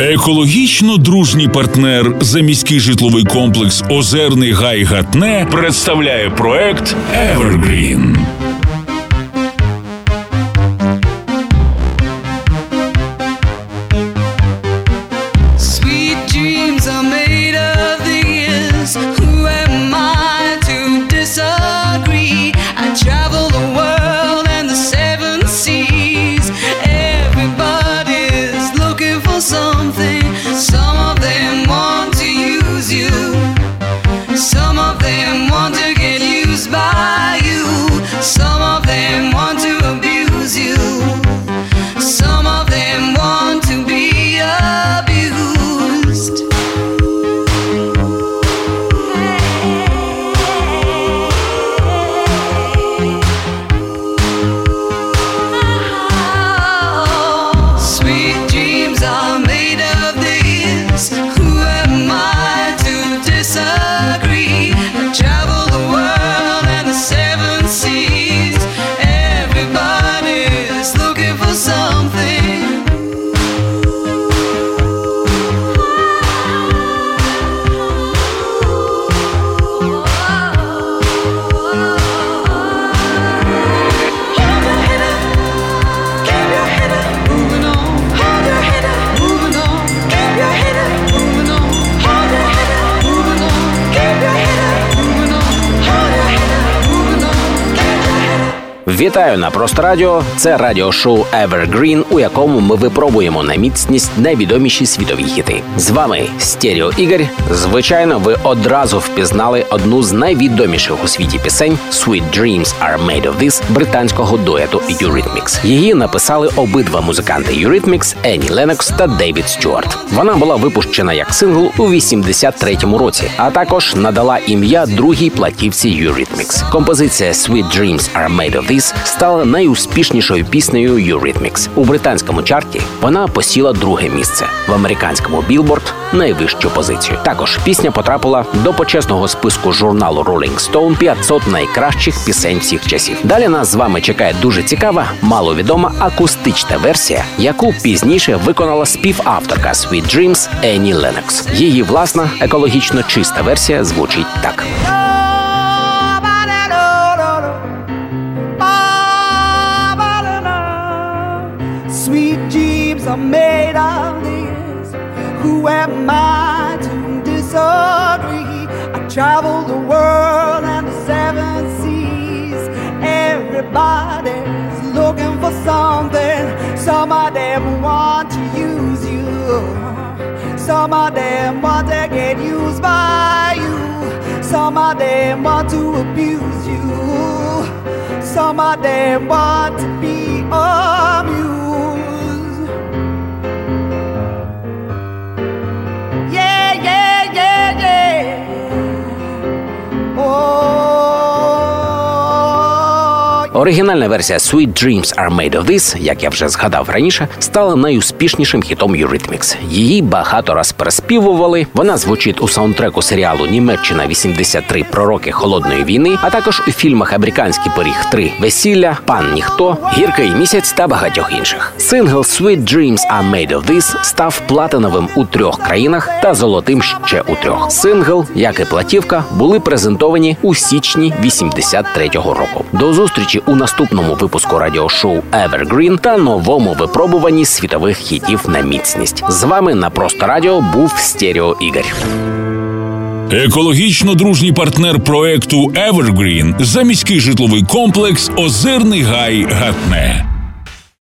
Екологічно дружній партнер за міський житловий комплекс Озерний Гай Гатне представляє проект Evergreen. Sweet something. something Вітаю на просто радіо. Це радіошоу Evergreen, у якому ми випробуємо на міцність найвідоміші світові хіти. З вами Стеріо Ігор. Звичайно, ви одразу впізнали одну з найвідоміших у світі пісень «Sweet Dreams Are Made of This» британського дуету Eurythmics. Її написали обидва музиканти Eurythmics – Енні Ленокс та Дейвід Стюарт. Вона була випущена як сингл у 83-му році, а також надала ім'я другій платівці Eurythmics. Композиція «Sweet Dreams Are Made of This» стала найуспішнішою піснею Eurythmics. У британському чарті вона посіла друге місце в американському Billboard – найвищу позицію. Також пісня потрапила до почесного списку журналу Rolling Stone 500 найкращих пісень всіх часів. Далі нас з вами чекає дуже цікава, маловідома акустична версія, яку пізніше виконала співавторка Sweet Dreams Енні Ленокс. Її власна екологічно чиста версія звучить так. Who am I to disagree? I travel the world and the seven seas. Everybody's looking for something. Some of them want to use you. Some of them want to get used by you. Some of them want to abuse you. Some of them want to be amused. Оригінальна версія Sweet Dreams Are Made of This, як я вже згадав раніше, стала найуспішнішим хітом Eurythmics. Її багато раз переспівували. Вона звучить у саундтреку серіалу Німеччина 83 пророки холодної війни, а також у фільмах Американський пиріг 3 Весілля, Пан Ніхто, Гіркий місяць та багатьох інших. Сингл Sweet Dreams Are Made of This став платиновим у трьох країнах та золотим ще у трьох. Сингл, як і платівка, були презентовані у січні 83-го року. До зустрічі у наступному випуску радіошоу Evergreen та новому випробуванні світових хітів на міцність. З вами на просто радіо був Стеріо Ігор. Екологічно дружній партнер проекту Evergreen заміський житловий комплекс Озерний Гай Гатне.